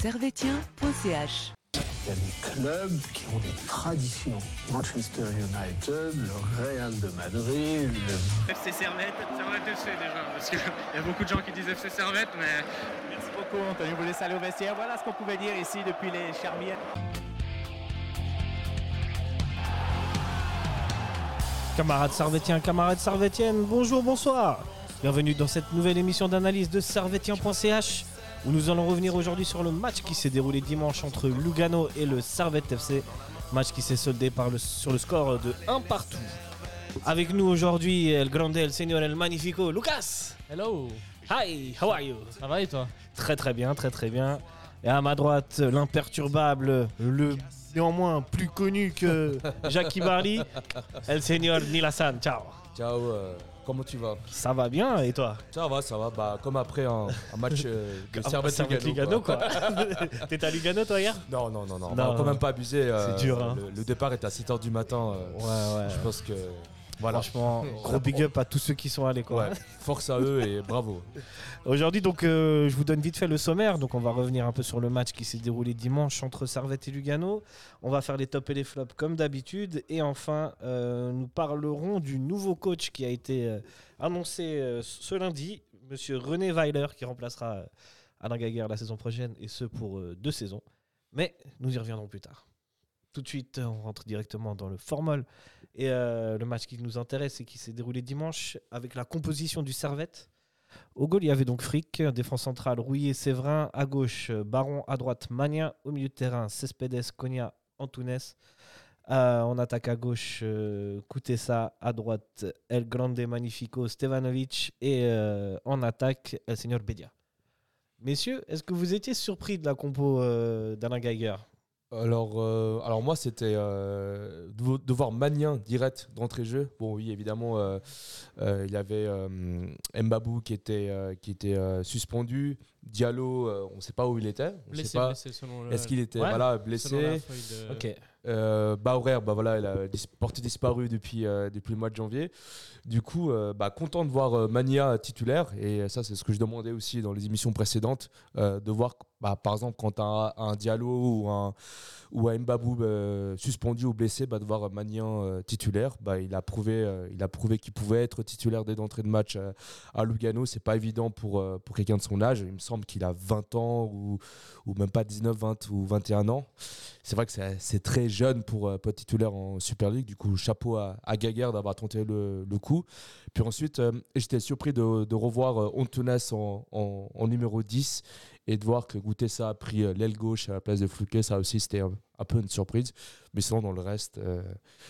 servetien.ch. Il y a des clubs qui ont des traditions. Manchester United, le Real de Madrid, le FC Servette, Servette FC déjà, parce qu'il y a beaucoup de gens qui disent FC Servette, mais Merci beaucoup, Anthony. Vous laisse aller au vestiaire. Voilà ce qu'on pouvait dire ici depuis les Charmières. Camarades Servétiens, camarades Servétiennes, bonjour, bonsoir. Bienvenue dans cette nouvelle émission d'analyse de Servetien.ch où nous allons revenir aujourd'hui sur le match qui s'est déroulé dimanche entre Lugano et le Servette FC. Match qui s'est soldé par le, sur le score de 1 partout. Avec nous aujourd'hui, El Grande, El Señor, El Magnifico, Lucas. Hello, Hi, how are you? ça va et toi? Très très bien, très très bien. Et à ma droite, l'imperturbable, le néanmoins plus connu que Jackie Barley, El Señor Nilassan. Ciao. Ciao, euh, comment tu vas? Ça va bien et toi? Ça va, ça va. Bah, comme après un, un match euh, de Ah, Servette Servette Lugano. Lugano, quoi. T'étais à Lugano toi hier? Non, non, non, non. On va quand même pas abuser. euh, C'est dur, hein. Le, le départ est à 7h du matin. euh, Ouais, ouais. Je pense que. Voilà. Franchement, gros big up à tous ceux qui sont allés quoi. Ouais, force à eux et bravo. Aujourd'hui donc euh, je vous donne vite fait le sommaire, donc on va revenir un peu sur le match qui s'est déroulé dimanche entre Servette et Lugano. On va faire les tops et les flops comme d'habitude et enfin euh, nous parlerons du nouveau coach qui a été euh, annoncé ce lundi, Monsieur René Weiler qui remplacera Alain Gaguerre la saison prochaine et ce pour deux saisons. Mais nous y reviendrons plus tard. Tout de suite, on rentre directement dans le formol. Et euh, le match qui nous intéresse et qui s'est déroulé dimanche avec la composition du Servette. Au goal, il y avait donc Frick, défense centrale, Rouillé, Séverin. À gauche, Baron. À droite, Magnin. Au milieu de terrain, Cespedes, Konya, Antunes. Euh, on attaque à gauche, euh. À droite, El Grande Magnifico, Stevanovic. Et euh, en attaque, El Seigneur Bedia. Messieurs, est-ce que vous étiez surpris de la compo euh, d'Alain Geiger? Alors, euh, alors moi, c'était euh, de, vo- de voir Magnin direct d'entrée jeu. Bon, oui, évidemment, euh, il y avait Mbabou qui était, qui était suspendu. Diallo, euh, on ne sait pas où il était. On Blessé, sait pas. blessé selon le. Est-ce qu'il était Ouais. voilà, blessé de- Ok. Euh, Bauer, bah voilà, il a dis- porté disparu depuis, euh, depuis le mois de janvier. Du coup, euh, bah, content de voir euh, Mania titulaire. Et ça, c'est ce que je demandais aussi dans les émissions précédentes, euh, de voir, bah, par exemple, quand tu as un, Diallo ou un, ou un Mbabou euh, suspendu ou blessé, bah, de voir Mania euh, titulaire. Bah, il a prouvé, euh, il a prouvé qu'il pouvait être titulaire dès d'entrée de match à Lugano. C'est pas évident pour, pour quelqu'un de son âge. Il me semble qu'il a 20 ans ou, ou même pas 19, 20 ou 21 ans. C'est vrai que c'est très jeune pour, être titulaire en Super League. Du coup, chapeau à, à Gaguerre d'avoir tenté le, le coup. Puis ensuite, j'étais surpris de, revoir Antunes en, en, en numéro 10 et de voir que Goutessa a pris euh, l'aile gauche à la place de Fluke. Ça aussi, c'était un, un peu une surprise. Mais sinon, dans le reste, euh,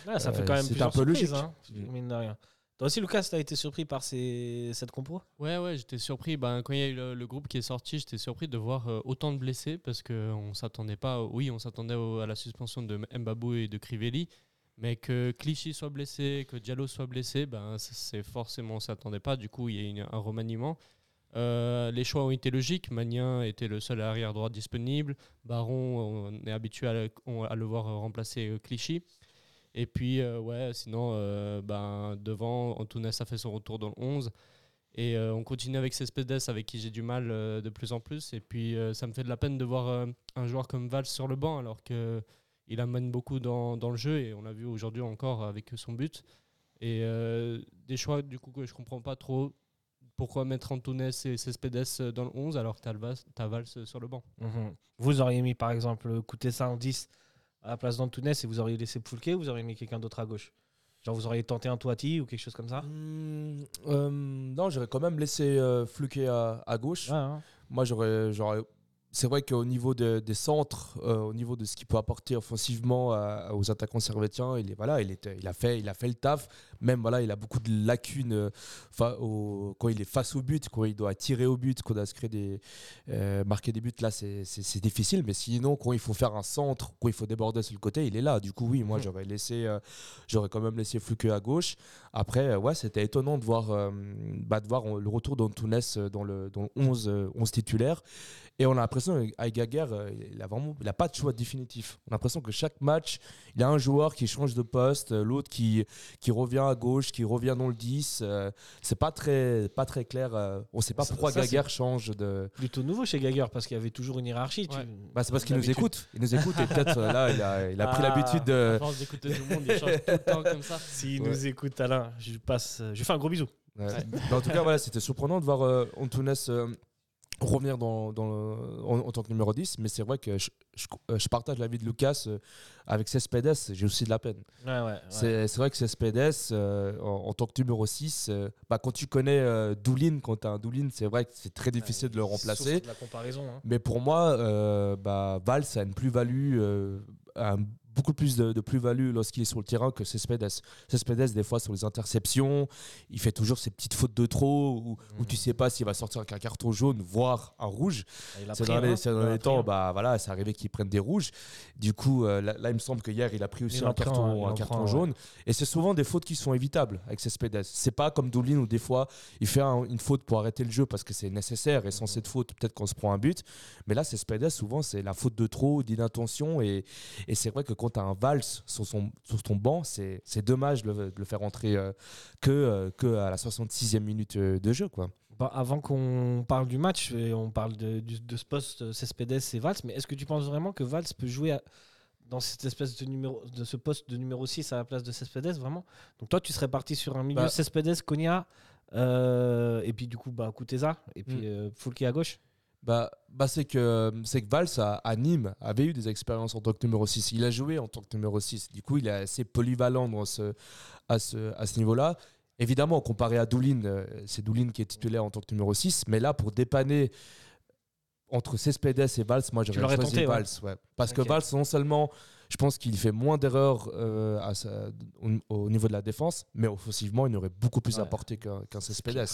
Ah, ça fait Euh, quand même plusieurs un peu surprises, logique. hein, mine de rien. Toi aussi, Lucas, t'as été surpris par ces... cette compo? Ouais, ouais, j'étais surpris. Ben, quand il y a eu le, le groupe qui est sorti, j'étais surpris de voir euh, autant de blessés parce qu'on s'attendait pas. Oui, on s'attendait à la suspension de Mbabou et de Crivelli, mais que Clichy soit blessé, que Diallo soit blessé, ben, c'est forcément, on s'attendait pas. Du coup, il y a eu un remaniement. Euh, les choix ont été logiques. Magnin était le seul arrière droit disponible. Baron, on est habitué à le, voir remplacer euh, Clichy. Et puis, euh, ouais, sinon, ben, devant, Antunes a fait son retour dans le 11. Et on continue avec Cespedes, avec qui j'ai du mal de plus en plus. Et puis, ça me fait de la peine de voir un joueur comme Valls sur le banc, alors qu'il amène beaucoup dans, le jeu. Et on l'a vu aujourd'hui encore avec son but. Et des choix, du coup, que je comprends pas trop. Pourquoi mettre Antunes et Cespedes dans le 11 alors que tu as, Valls sur le banc Mhm. Vous auriez mis par exemple ça en 10 à la place d'Antunes et vous auriez laissé Poulke ou vous auriez mis quelqu'un d'autre à gauche? Genre vous auriez tenté un Toiti ou quelque chose comme ça? Hmm, euh, non, j'aurais quand même laissé euh, Fluke à, à gauche. Ouais, hein. Moi, j'aurais, j'aurais. C'est vrai qu'au niveau de- des centres, euh, au niveau de ce qu'il peut apporter offensivement à- aux attaquants servétiens, il est voilà, il il a fait, il a fait le taf. Même voilà, il a beaucoup de lacunes euh, au- quand il est face au but, quand il doit tirer au but, quand il doit se créer des, euh, marquer des buts. Là, c'est, difficile. Mais sinon, quand il faut faire un centre, quand il faut déborder sur le côté, il est là. Du coup, oui, moi, j'aurais laissé, j'aurais quand même laissé Fluke à gauche. Après, ouais, c'était étonnant de voir, bah, de voir le retour d'Antunes dans le, dans le 11, euh, 11 titulaire. Et on a l'impression l'impression Gaguerre, euh, il a vraiment, il a pas de choix définitif. On a l'impression que chaque match, il y a un joueur qui change de poste, euh, l'autre qui, qui revient à gauche, qui revient dans le 10. euh, c'est pas très, pas très clair. on sait pas Ça- pourquoi ça, Gaguerre change de. Plutôt nouveau chez Geiger parce qu'il y avait toujours une hiérarchie. tu-. Bah, c'est parce qu'il nous écoute. Il nous écoute et peut-être là, il a, il a pris Ah. l'habitude de. d'écouter tout le monde, il change tout le temps comme ça. S'il Ouais. nous écoute, Alain, je lui passe. Je fais un gros bisou. Ouais. Mais en tout cas, voilà, c'était surprenant de voir euh, Antunes euh, revenir dans, dans le- en, en tant que numéro 10. Mais c'est vrai que je, je- euh, je partage l'avis de Lucas. euh, avec Cespedes, j'ai aussi de la peine. Ouais, ouais. C'est c'est vrai que Cespedes, euh, en, en tant que numéro 6, euh, bah, quand tu connais Doulin, quand tu as un Doulin, c'est vrai que c'est très difficile de le remplacer. de la comparaison. hein. Mais pour moi, bah, Valls a une plus-value, un- beaucoup plus de, de plus-value lorsqu'il est sur le terrain que Cespedes. Cespedes, des fois, sur les interceptions, il fait toujours ses petites fautes de trop, où, où tu sais pas s'il va sortir avec un carton jaune, voire un rouge. Il a C'est dans les, hein. a pris, temps, hein. bah, voilà, c'est arrivé qu'il prenne des rouges. Du coup, euh, là, là, il me semble que hier, il a pris aussi un prend, carton, il un carton prend, ouais. jaune. Et c'est souvent des fautes qui sont évitables avec Cespedes. C'est pas comme Doulin où des fois, il fait un- une faute pour arrêter le jeu parce que c'est nécessaire et sans Mhm. cette faute, peut-être qu'on se prend un but. Mais là, Cespedes, souvent, c'est la faute de trop, d'inattention. Et, et c'est vrai que quand tu as un Valls sur, son, sur ton banc, c'est c'est dommage de le, de le faire entrer euh, que, euh, que à la 66e minute euh, de jeu. Quoi. Bah, avant qu'on parle du match, et on parle de, ce poste euh, Cespedes et Valls, mais est-ce que tu penses vraiment que Valls peut jouer à- dans cette espèce de numéro de ce poste de numéro 6 à la place de Cespedes vraiment? Donc toi tu serais parti sur un milieu Bah- Cespedes, Konya euh, et puis du coup bah Kuteza et puis Mm. euh, Foulke à gauche? Bah, bah c'est que, c'est que Valls à, à Nîmes avait eu des expériences en tant que numéro 6. Il a joué en tant que numéro 6. Du coup, il est assez polyvalent dans ce, à ce, à ce niveau-là. Évidemment, comparé à Doulin, euh, c'est Doulin qui est titulaire en tant que numéro 6. Mais là, pour dépanner entre Cespedes et Valls, moi j'aurais choisi tenté. Valls. ouais. Parce que Valls, non seulement, je pense qu'il fait moins d'erreurs euh, au, au niveau de la défense, mais offensivement, il aurait beaucoup plus Ouais. apporté qu'un qu'un Cespedes.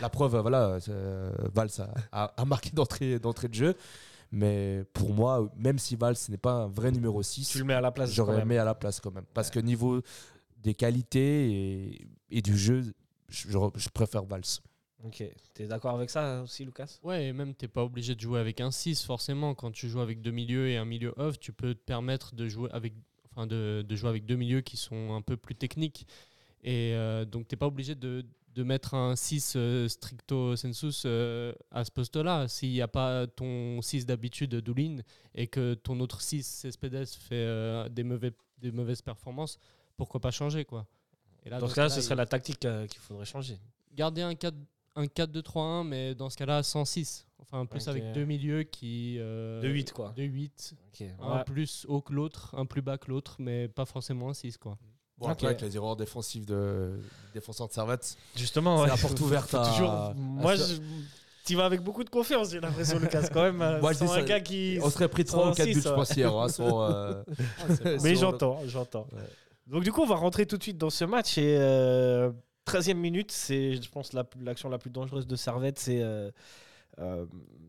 La preuve, voilà, euh, Valls a, a- a marqué d'entrée d'entrée de jeu. Mais pour moi, même si Valls n'est pas un vrai numéro 6, Tu le mets à la place. quand j'aurais même. aimé à la place quand même. Parce que niveau des qualités et, et du jeu, je, je- je préfère Valls. Ok. T'es d'accord avec ça aussi, Lucas? Ouais, et même t'es pas obligé de jouer avec un 6 forcément. Quand tu joues avec deux milieux et un milieu off, tu peux te permettre de jouer avec, enfin de, de jouer avec deux milieux qui sont un peu plus techniques. Et euh, donc t'es pas obligé de, de mettre un 6 euh, stricto sensus euh, à ce poste-là. S'il n'y a pas ton 6 d'habitude Doulin et que ton autre 6 Cespedes fait euh, des, mauvais, des mauvaises performances, pourquoi pas changer quoi? Et là, Dans ce ce cas-là, ce serait la tactique qu'il faudrait changer. garder un 4 un 4-2-3-1 mais dans ce cas-là 106 enfin plus avec deux milieux qui euh, De 8 quoi. de 8 Ok. un Ouais. plus haut que l'autre un plus bas que l'autre mais pas forcément un 6 quoi Bon, Ok. après, avec les erreurs défensives de des défenseurs de Servette, Justement, C'est ouais. la porte ouverte à- toujours- Moi, je... tu vas avec beaucoup de confiance, j'ai l'impression, Lucas, quand même. euh, je sans dis un ça- gars qui. on serait pris 3 ou 4 buts, 106, je pense, hier. hein, sans, euh, Mais j'entends, j'entends. Ouais. Donc, du coup, on va rentrer tout de suite dans ce match. Et euh, 13e minute, c'est, je pense, la- l'action la, plus dangereuse de Servette. C'est euh, euh,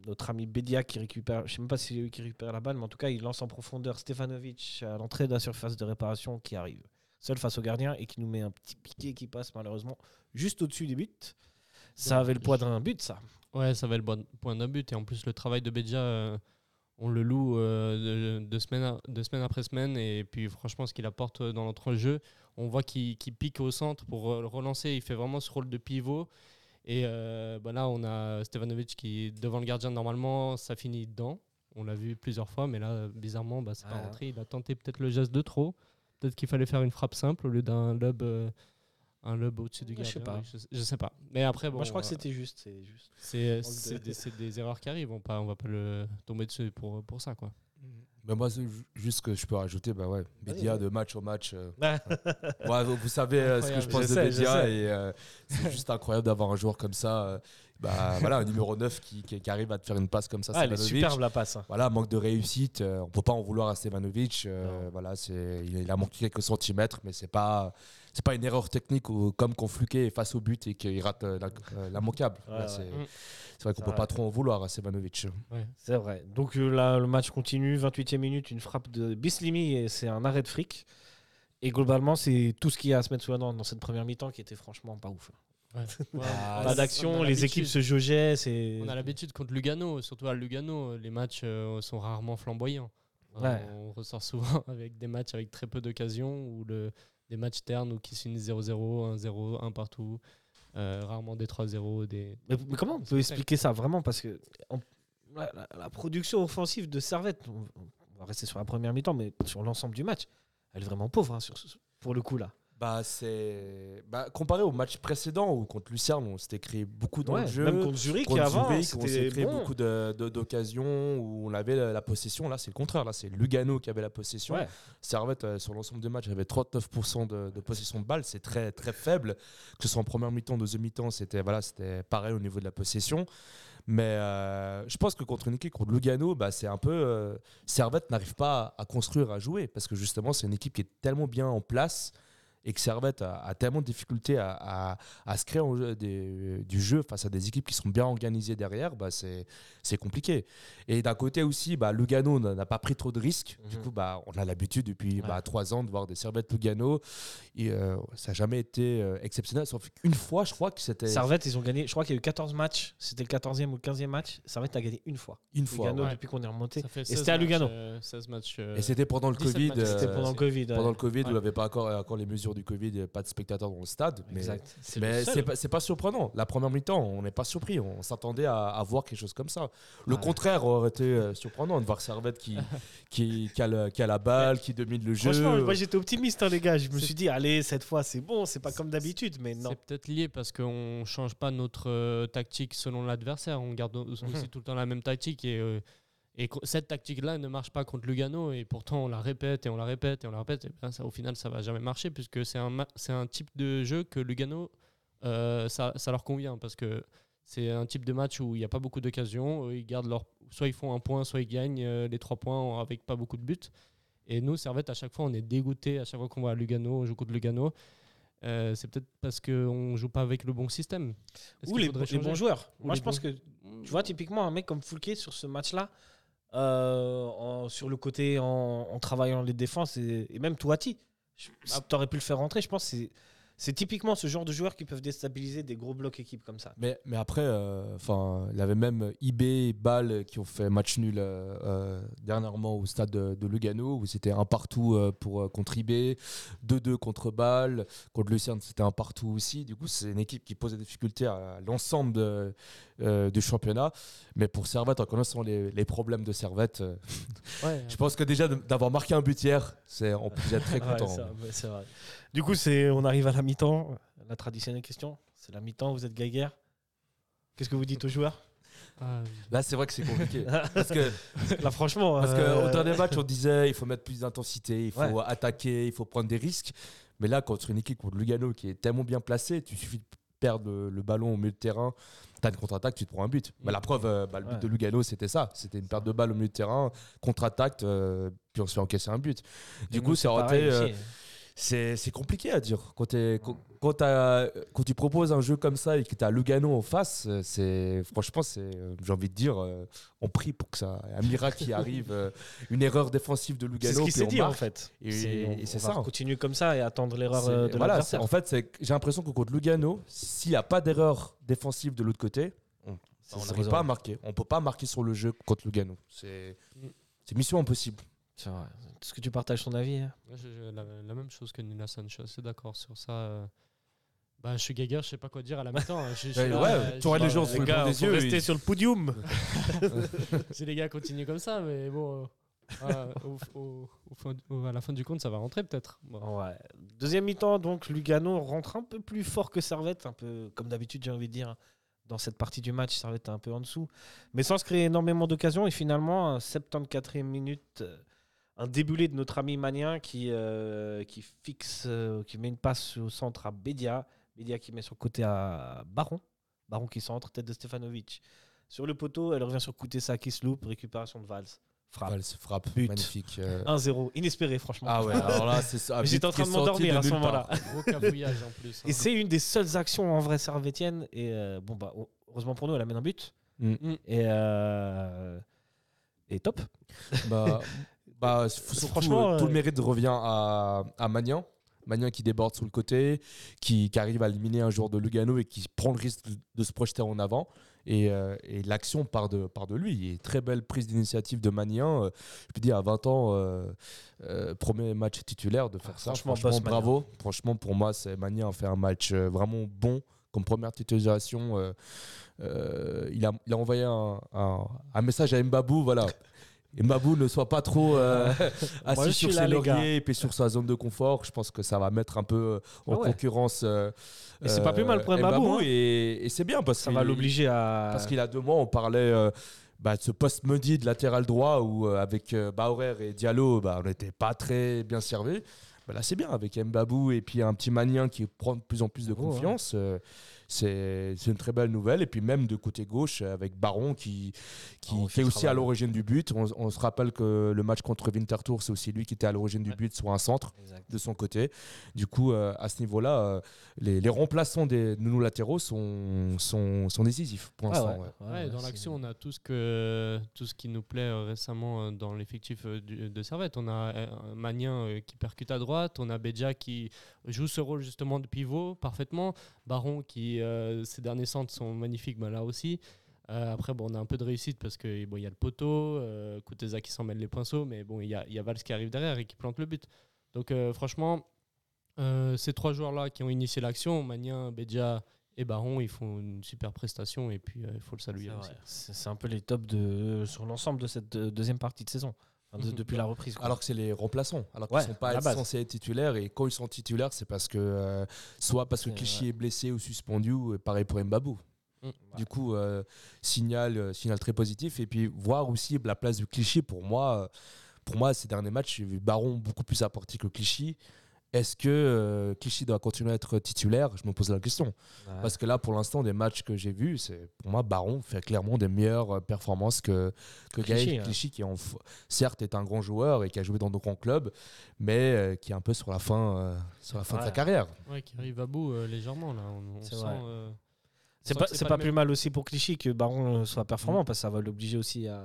notre ami Bedia qui récupère. Je sais même pas si c'est lui qui récupère la balle, mais en tout cas, il lance en profondeur Stefanovic à l'entrée de la surface de réparation qui arrive seul face au gardien et qui nous met un petit piqué qui passe malheureusement juste au-dessus des buts. Ça avait le poids d'un but, ça. ouais ça va le point d'un but. Et en plus le travail de Bedia euh, on le loue euh, de, de semaine à- de semaine après semaine. Et puis franchement ce qu'il apporte euh, dans notre jeu on voit qu'il pique au centre pour relancer. Il fait vraiment ce rôle de pivot. Et euh, bah là on a Stevanovic qui devant le gardien normalement. Ça finit dedans. On l'a vu plusieurs fois mais là bizarrement bah, c'est pas rentré. Il a tenté peut-être le geste de trop peut-être qu'il fallait faire une frappe simple au lieu d'un lob euh, un lob au-dessus du Je sais gardien pas. je, sais- je sais pas mais après bon Moi, je crois que euh, c'était juste. C'est juste. c'est c'est de- des, c'est des erreurs qui arrivent, on ne on va pas le tomber dessus pour, pour ça. Quoi. Mais moi, juste ce que je peux rajouter, bah ouais, Bédia de match au match. euh, Ouais. ouais, vous vous savez euh, ce que je pense Je de sais, je Bédia sais. et euh, c'est juste incroyable d'avoir un joueur comme ça. Bah, voilà, un numéro 9 qui, qui- qui arrive à te faire une passe comme ça. Ah, elle est superbe la passe. Voilà, manque de réussite. euh, on peut pas en vouloir à Stevanovic. euh, voilà, c'est, il, il a manqué quelques centimètres, mais c'est pas, c'est pas une erreur technique ou, comme Fluquet est face au but et qu'il rate euh, la, euh, l'immanquable. Ouais, Là, ouais. c'est, Mm. c'est vrai qu'on peut vrai. pas trop en vouloir à Stevanovic. C'est vrai. Donc là, le match continue. 28e minute, une frappe de Bislimi et c'est un arrêt de fric. Et globalement, c'est tout ce qu'il y a à se mettre sous la dent dans cette première mi-temps qui était franchement pas ouf. Ah, Pas on d'action, on a les l'habitude. équipes se jaugeaient. C'est... On a l'habitude contre Lugano, surtout à Lugano, les matchs euh, sont rarement flamboyants. Euh, Ouais. On ressort souvent avec des matchs avec très peu d'occasions ou le, des matchs ternes ou qui se finissent 0-0, 1-0, 1 partout. Euh, rarement des 3-0. Des... Mais, mais comment on peut expliquer ça vraiment? Parce que on- la, la- la production offensive de Servette, on, on va rester sur la première mi-temps, mais sur l'ensemble du match, elle est vraiment pauvre hein, sur, pour le coup là. Bah, c'est. Bah, comparé au match précédent où contre Lucerne, on s'était créé beaucoup dans Ouais, le jeu. même contre Zurich Contre avant, Zurich, on s'est créé bon. beaucoup d'occasions où on avait la, la possession. Là, c'est le contraire. Là, c'est Lugano qui avait la possession. Ouais. Servette, euh, sur l'ensemble du match, avait 39% de, de possession de balle. C'est très, très faible. Que ce soit en première mi-temps, deuxième mi-temps, c'était voilà, pareil au niveau de la possession. Mais euh, je pense que contre une équipe, contre Lugano, bah, c'est un peu. euh, Servette n'arrive pas à construire, à jouer. Parce que justement, c'est une équipe qui est tellement bien en place et que Servette a, a tellement de difficultés à, à- à se créer en jeu- des- du jeu face à des équipes qui sont bien organisées derrière, bah c'est c'est compliqué. Et d'un côté aussi, bah, Lugano n'a pas pris trop de risques. Du Mhm. coup, bah, on a l'habitude depuis Ouais. bah, trois ans de voir des Servettes Lugano. Et, euh, ça n'a jamais été euh, exceptionnel, sauf une fois, je crois que c'était Servette, ils ont gagné, je crois qu'il y a eu 14 matchs, c'était le 14e ou le 15e match. Servette a gagné une fois. une fois. Lugano, ouais. depuis qu'on est remonté. Ça fait Et 16 c'était à matchs, Lugano. euh, 16 matchs. euh, Et c'était pendant le 17 Covid. matchs, C'était euh, pendant le Covid. ouais. pendant le Covid, où il n'y avait pas encore, encore les mesures du Covid, il n'y avait pas de spectateurs dans le stade. Mais Exact. c'est Mais pas, pas surprenant. La première mi-temps, on n'est pas surpris. On s'attendait à, à voir quelque chose comme ça. Le Ouais. contraire aurait été euh, surprenant de voir Servette qui, qui, qui, a le- qui a la balle, qui domine le jeu. Franchement, moi j'étais optimiste, hein, les gars. Je me suis dit, allez, cette fois c'est bon, c'est pas comme d'habitude, mais non. C'est peut-être lié parce qu'on change pas notre euh, tactique selon l'adversaire. On garde Mhm. tout le temps la même tactique et, euh, et cette tactique-là ne marche pas contre Lugano et pourtant on la répète et on la répète et on la répète. Et ben, ça, au final, ça va jamais marcher puisque c'est un, c'est un type de jeu que Lugano, euh, ça, ça leur convient parce que c'est un type de match où il n'y a pas beaucoup d'occasions. Eux, Ils gardent leur, soit ils font un point, soit ils gagnent euh, les trois points avec pas beaucoup de buts. Et nous, Servette, à chaque fois, on est dégoûté à chaque fois qu'on va à Lugano, on joue contre Lugano. Euh, c'est peut-être parce qu'on joue pas avec le bon système. Est-ce Ou les, bons joueurs. Ou Moi je pense bons- que, tu vois, typiquement, un mec comme Foulquier sur ce match-là, euh, en- sur le côté en, en travaillant les défenses, et, et même Touati, si t'aurais pu le faire rentrer, je pense que c'est. Typiquement ce genre de joueurs qui peuvent déstabiliser des gros blocs équipes comme ça. Mais, mais après, euh, il y avait même IB et Bâle qui ont fait match nul euh, euh, dernièrement au stade de, de Lugano, où c'était un partout euh, pour, contre IB, 2-2 contre Bâle, contre Lucerne c'était un partout aussi. Du coup, c'est une équipe qui pose des difficultés à l'ensemble du championnat. Mais pour Servette, en connaissant les, les problèmes de Servette, Ouais, je pense que déjà d'avoir marqué un but hier, c'est, on peut être très content. ouais, c'est vrai. Du coup, c'est, on arrive à la mi-temps. La traditionnelle question, c'est la mi-temps, vous êtes Gaguerre. Qu'est-ce que vous dites aux joueurs? Là, c'est vrai que c'est compliqué. parce que Là, franchement. Parce euh, qu'au dernier match, on disait il faut mettre plus d'intensité, il faut Ouais. attaquer, il faut prendre des risques. Mais là, contre une équipe contre Lugano qui est tellement bien placée, tu suffit de perdre le, le ballon au milieu de terrain, tu as une contre-attaque, tu te prends un but. Bah, la preuve, euh, bah, le but Ouais. de Lugano, c'était ça. C'était une perte de balle au milieu de terrain, contre-attaque, euh, puis on se fait encaisser un but. Du et coup, nous, ça euh, c'est c'est compliqué à dire. Quand, t'es- quand, quand t'as- quand tu proposes un jeu comme ça et que tu as Lugano en face, euh, c'est franchement, c'est, euh, j'ai envie de dire, euh, on prie pour que ça, un miracle qui arrive, euh, une erreur défensive de Lugano. C'est ce qui s'est on dit en fait. Et- C'est- on, et c'est on va ça. continuer comme ça et attendre l'erreur C'est- euh, de voilà, en fait, j'ai l'impression que contre Lugano, s'il n'y a pas d'erreur défensive de l'autre côté, on résout. pas à marquer. On peut pas marquer sur le jeu contre Lugano. C'est Mm. c'est mission impossible. C'est vrai. Est-ce que tu partages ton avis hein la, la même chose que Nina Sanchez, c'est d'accord sur ça. euh. Bah, je suis gaga, je sais pas quoi dire à la mi-temps. hein. Je- je suis Ouais, là, ouais, euh, tu aurais les gens sous les bons des yeux. rester sur le podium. Si les gars continuent comme ça, mais bon, euh, au, au- au fin- au- à la fin du compte, ça va rentrer peut-être. Bon. Ouais. Deuxième mi-temps, donc Lugano rentre un peu plus fort que Servette, un peu comme d'habitude, j'ai envie de dire. Dans cette partie du match, Servette est un peu en dessous, mais sans se créer énormément d'occasions. Et finalement, à 74e minute, euh, un débulé de notre ami Manien qui, euh, qui fixe, euh, qui met une passe au centre à Bédia. Bédia qui met sur le côté à Baron. Baron qui centre, tête de Stefanovic. Sur le poteau, elle revient sur Koutessa qui se loupe, récupération de Valls. Frappe. Valls frappe, But. magnifique. euh. 1-0, inespéré franchement. Ah ouais, alors là, c'est ça. J'étais en train de m'endormir à ce moment-là. part. Gros cafouillage en plus. hein. Et c'est une des seules actions en vrai servétienne. Et euh, bon, bah, heureusement pour nous, elle amène un but. Mm. Et, euh, et top. Bah, bah, surtout, Franchement, euh, tout euh, le mérite revient à, à Magnan. Magnin qui déborde sur le côté, qui, qui arrive à éliminer un joueur de Lugano et qui prend le risque de, se projeter en avant. Et, euh, et l'action part de, part de lui. Et très belle prise d'initiative de Magnin. Euh, je peux dire, à 20 ans, euh, euh, premier match titulaire, de faire Ah, ça. franchement, bravo. Franchement, pour moi, c'est Magnin a fait un match euh, vraiment bon comme première titularisation. euh, euh, il, a, il a envoyé un, un- un message à Mbabou, voilà. Mbabou ne soit pas trop euh, assis sur ses lauriers et puis sur sa zone de confort. Je pense que ça va mettre un peu euh, en Ah ouais. concurrence. euh, Et c'est pas plus mal pour euh, Mbabou, hein. Et, et c'est bien parce Ça qu'il- va l'obliger à. parce qu'il a deux mois, on parlait euh, bah, de ce poste maudit de latéral droit où avec Bauer et Diallo, bah, on n'était pas très bien servi. Bah, là, c'est bien avec Mbabou et puis un petit Manien qui prend de plus en plus de hein. confiance. C'est une très belle nouvelle. Et puis même de côté gauche avec Baron qui, qui, est aussi à l'origine du but. On, on se rappelle que le match contre Winterthur, c'est aussi lui qui était à l'origine du Ouais. but sur un centre Exact. de son côté. Du coup, euh, à ce niveau-là, euh, les, les remplaçants des nounou latéraux sont, sont, sont décisifs pour Ah l'instant. ouais. ouais. Ouais, dans l'action, on a tout ce, que, tout ce qui nous plaît euh, récemment dans l'effectif de Servette. On a Magnin qui percute à droite, on a Beja qui joue ce rôle justement de pivot parfaitement, Baron qui, euh, ses derniers centres sont magnifiques, bah, là aussi. Euh, après, bon, on a un peu de réussite parce qu'il bon, y a le poteau, euh, Kuteza qui s'en mêle les pinceaux, mais bon, il y a, y a Valls qui arrive derrière et qui plante le but. Donc, euh, franchement, euh, ces trois joueurs-là qui ont initié l'action, Magnin, Beja et Baron, ils font une super prestation et puis il faut le saluer C'est aussi. un peu les tops de, sur l'ensemble de cette deuxième partie de saison. De- depuis la reprise. quoi. Alors que c'est les remplaçants, alors qu'ils Ouais, ne sont pas censés être titulaires. Et quand ils sont titulaires, c'est parce que euh, soit parce que Clichy est blessé ou suspendu, ou pareil pour Mbabou. Mm. Du coup, euh, signal, euh, signal très positif. Et puis voir aussi la place de Clichy, pour moi, pour moi ces derniers matchs, j'ai vu Baron beaucoup plus apporté que Clichy. Est-ce que euh, Clichy doit continuer à être titulaire? Je me pose la question. Ouais. Parce que là, pour l'instant, des matchs que j'ai vus, c'est pour moi, Baron fait clairement des meilleures euh, performances que, que Clichy, Gaël. Clichy, qui en certes est un grand joueur et qui a joué dans de grands clubs, mais euh, qui est un peu sur la fin, euh, sur la fin de sa carrière. Ouais, qui arrive à bout euh, légèrement là. On, on C'est sent, euh, C'est pas, c'est pas plus mal aussi pour Clichy que Baron soit performant parce que ça va l'obliger aussi à,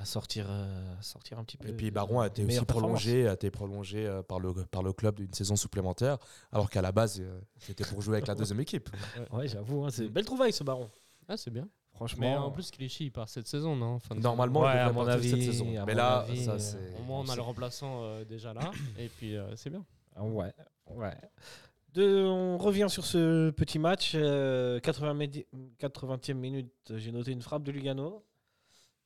à sortir, euh, à sortir un petit peu. Et puis Baron a été aussi prolongé, a été prolongé euh, par le, par le club d'une saison supplémentaire, alors qu'à la base, euh, c'était pour jouer avec la deuxième équipe. Ouais, j'avoue, hein, c'est une belle trouvaille ce Baron. Ah, c'est bien. Franchement. Mais en plus, Clichy il part cette saison, non Fin de Normalement, Ouais, il à mon partir cette avis, saison. à Mais là, avis, ça, c'est-. Au moins, on a le remplaçant euh, déjà là. et puis, euh, c'est bien. Ah Ouais, ouais. De, on revient sur ce petit match. euh, 80 médi- 80e minute, j'ai noté une frappe de Lugano.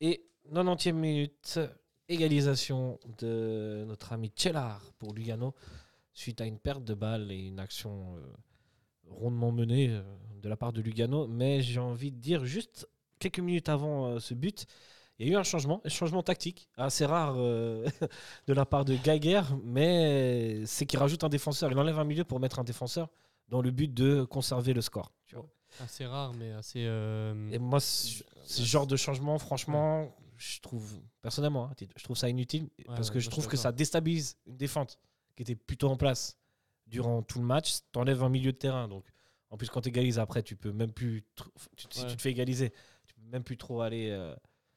Et 90e minute, égalisation de notre ami Tchellar pour Lugano, suite à une perte de balle et une action euh, rondement menée euh, de la part de Lugano. Mais j'ai envie de dire, juste quelques minutes avant euh, ce but, il y a eu un changement, un changement tactique, assez rare euh, de la part de Geiger, mais c'est qu'il rajoute un défenseur. Il enlève un milieu pour mettre un défenseur dans le but de conserver le score. tu vois. Assez rare, mais assez. euh, Et moi, ce ce genre de changement, franchement, je trouve, personnellement, hein, je trouve ça inutile parce que ouais, je trouve que ça déstabilise une défense qui était plutôt en place durant tout le match. T'enlèves un milieu de terrain, donc en plus quand tu égalises après, tu peux même plus, tu- si tu te fais égaliser, tu peux même plus trop aller euh,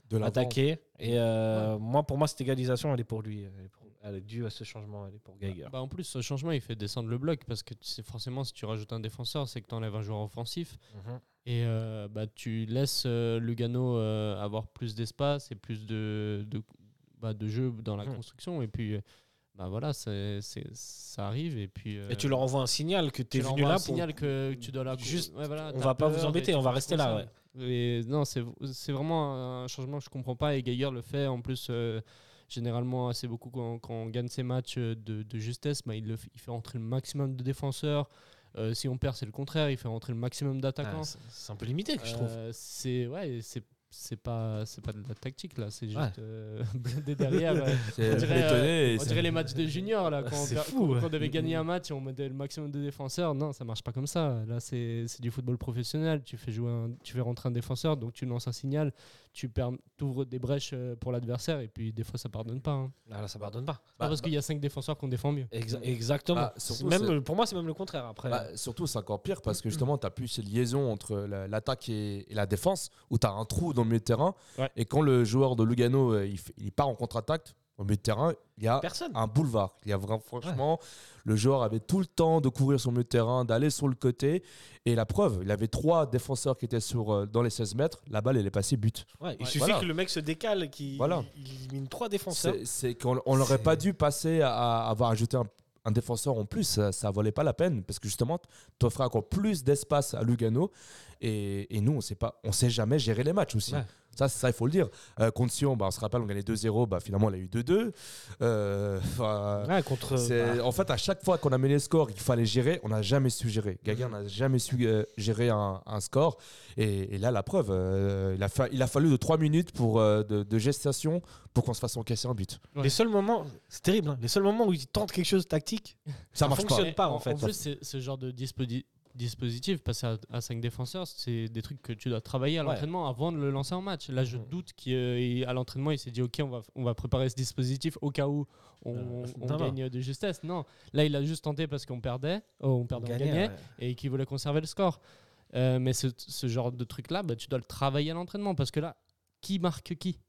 De attaquer. Et euh, moi, pour moi, cette égalisation, elle est pour lui. Elle est, pour- elle est due à ce changement, elle est pour Geiger. Bah, en plus, ce changement, il fait descendre le bloc parce que c'est forcément, si tu rajoutes un défenseur, c'est que tu enlèves un joueur offensif. Mhm. Et euh, bah, tu laisses euh, Lugano euh, avoir plus d'espace et plus de, de, bah, de jeu dans la Mhm. construction. Et puis, bah, voilà, c'est, c'est- ça arrive. Et, puis, euh, Et tu leur envoies un signal que tu es venu là un pour. signal que tu dois la Juste, ouais, voilà, on va pas vous embêter, on va rester là. Et non, c'est, c'est vraiment un changement que je comprends pas. Et Geiger le fait. En plus, euh, généralement, assez beaucoup quand, quand on gagne ses matchs euh, de, de justesse, bah, il, le fait- il fait rentrer le maximum de défenseurs. Euh, si on perd, c'est le contraire. Il fait rentrer le maximum Ah, d'attaquants. c'est- c'est un peu limité, je trouve. Euh, c'est ouais, c'est c'est pas c'est pas de la tactique là, c'est juste Ouais. euh, blindé derrière. C'est On dirait, On c'est- les matchs de junior là quand, on, C'est fou, quand- ouais. on devait gagner un match et on mettait le maximum de défenseurs. Non, ça marche pas comme ça. Là, c'est c'est du football professionnel. Tu fais jouer, un- tu fais rentrer un défenseur, donc tu lances un signal, tu ouvres des brèches euh, pour l'adversaire et puis des fois ça pardonne pas. hein. Ah, là, ça pardonne pas. Pas parce qu'il y a cinq défenseurs qu'on défend mieux. Exa- exactement. Bah, surtout, même, pour moi, c'est même le contraire après. Bah, surtout, c'est encore pire parce que justement, tu n'as plus cette liaison entre la- l'attaque et, et la défense où tu as un trou dans le milieu de terrain. Ouais. Et quand le joueur de Lugano euh, il, fait- il part en contre-attaque, au milieu de terrain, il y a Personne. un boulevard. Il y a vraiment, franchement, le joueur avait tout le temps de courir sur le milieu de terrain, d'aller sur le côté. Et la preuve, il avait trois défenseurs qui étaient sur, euh, dans les 16 mètres. La balle, elle est passée but. Ouais, il Ouais. suffit Voilà. que le mec se décale, qu'il Voilà. il élimine trois défenseurs. C'est qu'on on n'aurait pas dû passer à, à avoir ajouté un, un défenseur en plus. Ça, ça valait pas la peine parce que justement, tu offrais encore plus d'espace à Lugano. Et, et nous, on sait pas, on sait jamais gérer les matchs aussi. Ouais. Ça, ça, il faut le dire. Euh, contre Sion, bah, on se rappelle, on gagnait 2-0. Bah, finalement, on a eu 2-2. Euh, Ouais, contre. bah, En fait, à chaque fois qu'on a mis les scores, il fallait gérer, on n'a jamais su gérer. Gaga n'a jamais su euh, gérer un, un score. Et, et là, la preuve, euh, il, a fa- il a fallu de 3 minutes pour, euh, de, de gestation pour qu'on se fasse encaisser un but. Ouais. Les seuls moments, c'est terrible, hein, les seuls moments où il tente quelque chose de tactique, Ça Ça marche pas. fonctionne pas, en en, fait. plus, c'est- ce genre de dispodi- dispositif, passer à, 5 défenseurs, c'est des trucs que tu dois travailler à Ouais. l'entraînement avant de le lancer en match. Là, je Mhm. doute qu'à l'entraînement, il s'est dit Ok, on va, on va préparer ce dispositif au cas où on, Euh, on gagne de justesse. Non, là, il a juste tenté parce qu'on perdait, oh, on perdait, on gagnait, ouais. et qu'il voulait conserver le score. Euh, mais ce, ce genre de truc-là, bah, tu dois le travailler à l'entraînement parce que là, qui marque qui?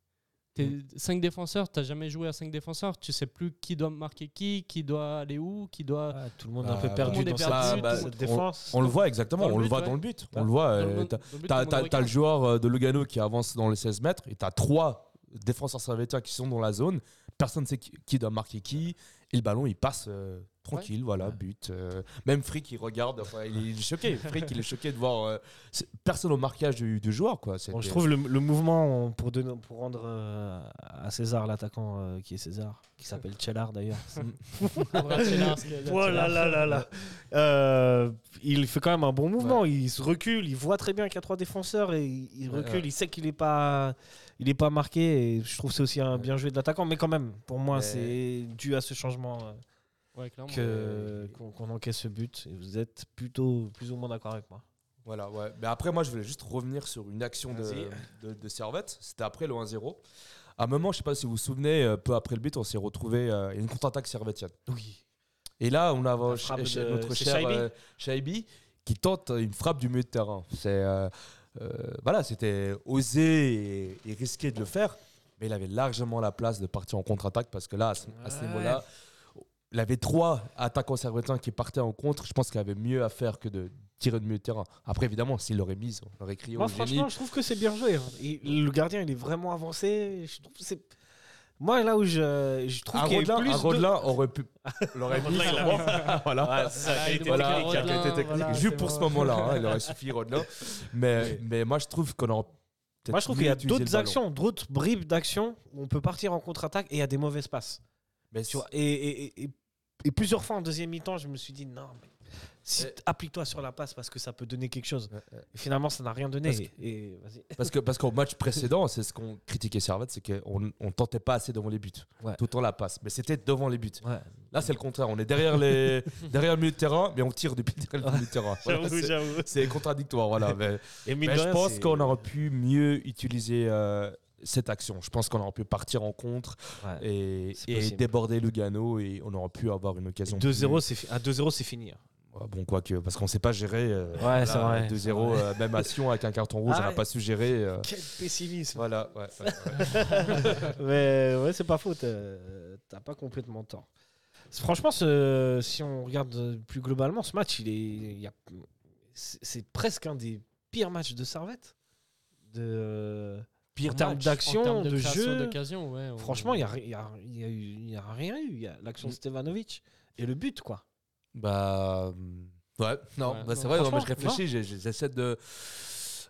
5 défenseurs, t'as jamais joué à 5 défenseurs, tu sais plus qui doit marquer qui, qui doit aller où, qui doit. Ah, tout le monde est un Bah, peu perdu dans cette, tout- cette défense. On le voit exactement, on le but, voit ouais. dans le but. On le voit. Euh, t'as- le joueur euh, de Lugano qui avance dans les 16 mètres et t'as trois défenseurs servétiens qui sont dans la zone. Personne ne sait qui, qui doit marquer qui. Et le ballon, il passe euh, tranquille, voilà, Ouais. but. euh, même Frick, il regarde, enfin, il est choqué. Frick, il est choqué de voir euh, personne au marquage du, du joueur. Quoi. Bon, je trouve le, le mouvement pour, donner, pour rendre euh, à César l'attaquant euh, qui est César, qui s'appelle Chellar d'ailleurs. Y a Oh là là là. Euh, il fait quand même un bon mouvement. Il se recule, il voit très bien qu'il y a trois défenseurs et il, il Ouais, recule. ouais. Il sait qu'il n'est pas, il est pas marqué. Et je trouve que c'est aussi un bien joué de l'attaquant. Mais quand même, pour moi, Mais- c'est dû à ce changement euh, Ouais, clairement. que qu'on encaisse ce but. Et vous êtes plutôt plus ou moins d'accord avec moi. Voilà, ouais. Mais après, moi, je voulais juste revenir sur une action de, Vas-y. de, de Servette. C'était après le 1-0. À un moment, je sais pas si vous vous souvenez, euh, peu après le but, on s'est retrouvé euh, une contre-attaque servétienne. Oui. Et là, on a La ch- frappe ch- de- notre cher Shaibi euh, qui tente une frappe du milieu de terrain. C'est euh, euh, voilà, c'était osé et, et risqué de le faire, mais il avait largement la place de partir en contre-attaque parce que là, à ce, niveau-là, il avait trois attaquants servétiens qui partaient en contre. Je pense qu'il avait mieux à faire que de tirer de milieu de terrain. Après, évidemment, s'il l'aurait mise, on aurait crié Moi, au génie. franchement, je trouve que c'est bien joué. hein. Et le gardien, il est vraiment avancé. Je trouve que c'est. Moi, là où je, je trouve qu'il y a Rodelin, plus de- Rodelin aurait pu l'aurait mis. Sûrement. voilà. Ouais, c'est ça, Ah, Voilà, technique. Rodelin, qualité technique. voilà, Juste pour ce moment-là, hein, il aurait suffi Rodelin. Mais, mais moi, je trouve qu'on aurait peut-être Moi, je trouve mieux qu'il y a d'autres actions, d'autres bribes d'actions où on peut partir en contre-attaque et il y a des mauvaises passes. Mais et, et- et- et plusieurs fois en deuxième mi-temps, je me suis dit non, mais si Eh. applique-toi sur la passe parce que ça peut donner quelque chose. Ouais. Et finalement, ça n'a rien donné. Parce et que parce qu'au match précédent, c'est ce qu'on critiquait Servette, c'est qu'on on tentait pas assez devant les buts, Ouais. tout le temps la passe. Mais c'était devant les buts. Ouais. Là, c'est le contraire. On est derrière les derrière le milieu de terrain, mais on tire depuis derrière le milieu de terrain. Voilà, c'est- j'avoue. c'est contradictoire, voilà. Mais, Et je pense qu'on aurait pu mieux utiliser euh, cette action. Je pense qu'on aurait pu partir en contre Ouais. et, et déborder Lugano et on aurait pu avoir une occasion. 2-0, c'est à 2-0, c'est fini. hein. Ouais, bon, quoique, parce qu'on sait pas gérer. euh, Ouais, c'est vrai, 2-0, c'est vrai. euh, même à Sion avec un carton rouge, Ah on n'a ouais. pas su gérer. euh, Quel pessimisme. voilà, ouais, ouais, ouais. Mais ouais, c'est pas faux. T'as t'as pas complètement tort. Franchement, ce- si on regarde euh, plus globalement, ce match, il est, il y a- c'est c'est presque un des pires matchs de Servette. De, Pire en termes d'action, de, jeu. d'occasion, ouais. on- Franchement, il n'y a, y a, y a y a rien eu. Il y a l'action de Stevanovic et le but, quoi. Bah. Ouais, non, Ouais, bah, c'est vrai, non, mais je réfléchis, j'essaie de.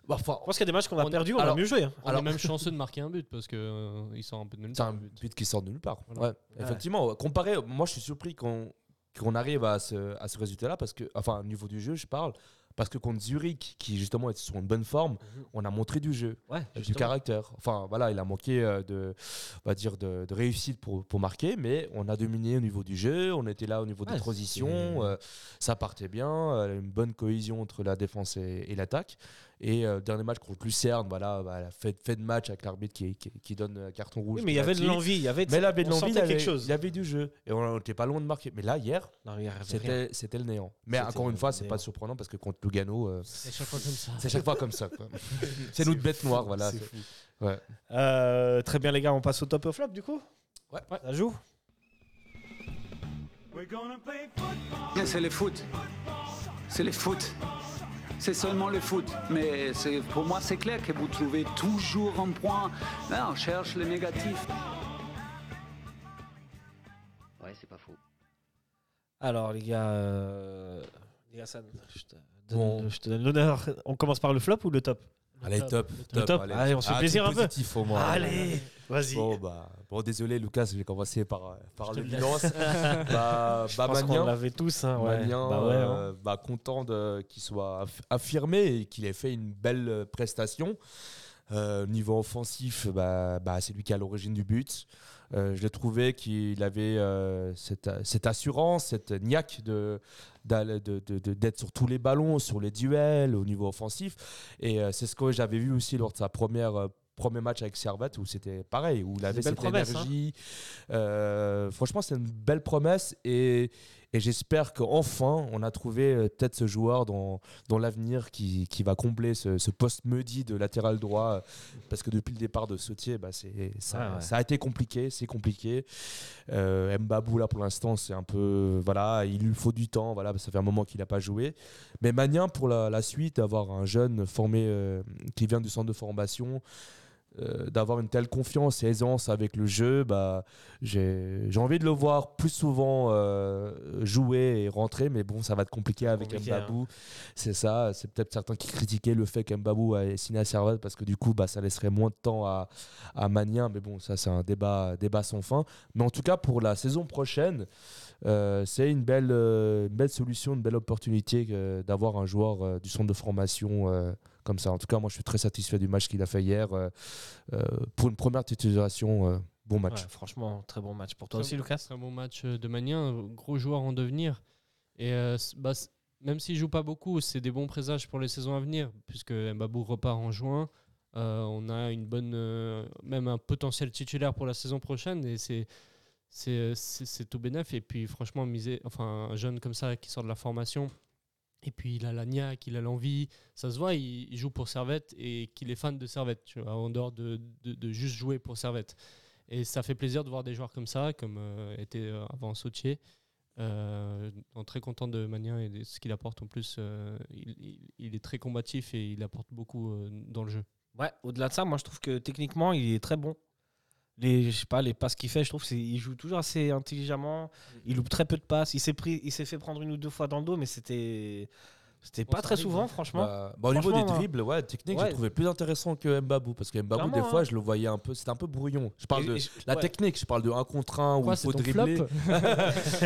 Bah, Je pense qu'il y a des matchs qu'on a On- perdus, on a alors- mieux joué. hein. On Alors- est même chanceux de marquer un but parce que euh, il sort un peu de nulle c'est part. un le but. but qui sort de nulle part. Voilà. Ouais, effectivement, comparé, moi je suis surpris qu'on qu'on arrive à ce, à ce résultat-là, parce que, enfin, au niveau du jeu, je parle, parce que contre Zurich, qui justement était sur une bonne forme, on a montré du jeu. Ouais, du Mhm. caractère. Enfin, voilà, il a manqué euh, de, on va dire de, de réussite pour, pour marquer, mais on a dominé au niveau du jeu, on était là au niveau Ouais, des transitions, euh, ça partait bien, euh, une bonne cohésion entre la défense et, et l'attaque. Et euh, dernier match contre Lucerne, voilà, bah, la fait, fait de match avec l'arbitre qui, qui, qui donne un carton rouge. Oui, mais il y avait de l'envie. Il y avait Mais il avait de on l'envie, il sentait avait, quelque chose. il avait du jeu. Et on n'était pas loin de marquer. Mais là, hier, y c'était c'était le néant. Mais encore une fois, c'est pas surprenant parce que contre Lugano, euh, C'est chaque fois comme ça. c'est chaque fois comme ça. quoi. c'est nous de bête noire, voilà. Ouais. Euh, très bien, les gars, on passe au top of flop du coup Ça joue C'est le foot. C'est le foot. C'est seulement le foot. Mais c'est- pour moi, c'est clair que vous trouvez toujours un point. Là, on cherche le négatif. Ouais, c'est pas faux. Alors, les gars, euh, les gars, San, je te donne, Bon. je te donne l'honneur. On commence par le flop ou le top? Allez, top. Le top. Allez, on se fait Ah, plaisir un peu. positif au moins. Allez, vas-y. Bon, bah, bon, désolé, Lucas, je vais commencer par, euh, par le bilan. bah, Je bah, pense qu'on Magnin, l'avait tous. Hein, ouais. Bah ouais, hein. euh, bah, content qu'il soit aff- affirmé et qu'il ait fait une belle euh, prestation. Euh, niveau offensif, bah, bah, c'est lui qui est à l'origine du but. Euh, je l'ai trouvé qu'il avait euh, cette, cette assurance, cette niaque de, d'aller- de, de- de- d'être sur tous les ballons, sur les duels au niveau offensif. Et euh, c'est ce que j'avais vu aussi lors de sa première euh, premier match avec Servette où c'était pareil, où il avait cette promesse, hein. énergie. Euh, franchement, c'est une belle promesse et, et j'espère qu'enfin on a trouvé euh, peut-être ce joueur dans, dans l'avenir qui, qui va combler ce, ce poste maudit de latéral droit euh, parce que depuis le départ de Sautier, bah, c'est, ça, Ouais, ouais. ça a été compliqué, c'est compliqué. Euh, Mbabou là pour l'instant c'est un peu voilà, il lui faut du temps, voilà, ça fait un moment qu'il n'a pas joué. Mais Magnin pour la, la suite, d'avoir un jeune formé euh, qui vient du centre de formation euh, d'avoir une telle confiance et aisance avec le jeu, bah, j'ai envie de le voir plus souvent euh, jouer et rentrer, mais bon, ça va être compliqué avec Compliqué, Mbabou. C'est ça, c'est peut-être certains qui critiquaient le fait qu'Mbabou a signé à Servette parce que du coup, bah, ça laisserait moins de temps à, à Magnin, mais bon, ça c'est un débat, débat sans fin. Mais en tout cas, pour la saison prochaine, euh, c'est une belle, une belle solution, une belle opportunité d'avoir un joueur du centre de formation comme ça. En tout cas, moi, je suis très satisfait du match qu'il a fait hier. euh, euh, pour une première titularisation, euh, bon match. Ouais, franchement, très bon match. Pour toi Très aussi, bon- Lucas Très bon match de Magnin, un gros joueur en devenir. Et euh, bah, même s'il joue pas beaucoup, c'est des bons présages pour les saisons à venir, puisque Mbabou repart en juin. Euh, on a une bonne, euh, même un potentiel titulaire pour la saison prochaine, et c'est c'est c'est- c'est tout bénef. Et puis franchement, miser, enfin un jeune comme ça qui sort de la formation. Et puis il a la niaque, il a l'envie, ça se voit, il, joue pour Servette et qu'il est fan de Servette, tu vois, en dehors de, de- juste jouer pour Servette. Et ça fait plaisir de voir des joueurs comme ça, comme euh, était euh, avant Sautier. Euh, très content de Magnin et de ce qu'il apporte. En plus, euh, il, il- est très combatif et il apporte beaucoup dans le jeu. Ouais, au-delà de ça, moi je trouve que techniquement, il est très bon. Les, je sais pas, les passes qu'il fait, je trouve qu'il joue toujours assez intelligemment. Il loupe très peu de passes. Il s'est pris, il s'est fait prendre une ou deux fois dans le dos, mais c'était, c'était Bon, pas très souvent, franchement. Bah, bah, au niveau des dribbles, ouais, technique, Ouais. j'ai trouvé plus intéressant que Mbabou parce que Mbabou, des fois, hein. je le voyais un peu, c'était un peu brouillon. Je parle Et- de et je- la ouais. technique, je parle de 1 contre 1 où il faut dribbler. flop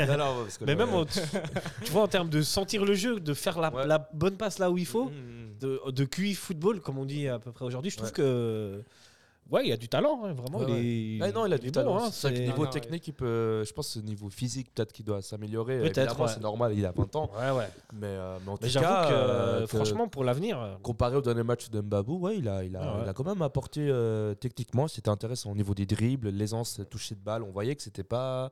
Non, non, parce que Mais même, en- tu vois, en termes de sentir le jeu, de faire la, Ouais. la bonne passe là où il faut, Mhm. de, de QI football, comme on dit à peu près aujourd'hui, je trouve Ouais. que. Ouais, il y a du talent, hein, vraiment. Ouais, il, est, Ouais, non, il a du bon, talent. hein, c'est vrai que niveau Non, technique, il peut, je pense que niveau physique, peut-être qu'il doit s'améliorer. Peut-être, Évidemment, ouais. c'est normal, il a 20 ans. Ouais, ouais. Mais, euh, mais en Mais tout j'avoue cas, que, euh, que franchement, pour l'avenir. euh, comparé au dernier match de Mbabou, ouais, il, a, il, a, Ah ouais. il a quand même apporté euh, techniquement, c'était intéressant au niveau des dribbles, l'aisance, toucher de balle. On voyait que c'était pas,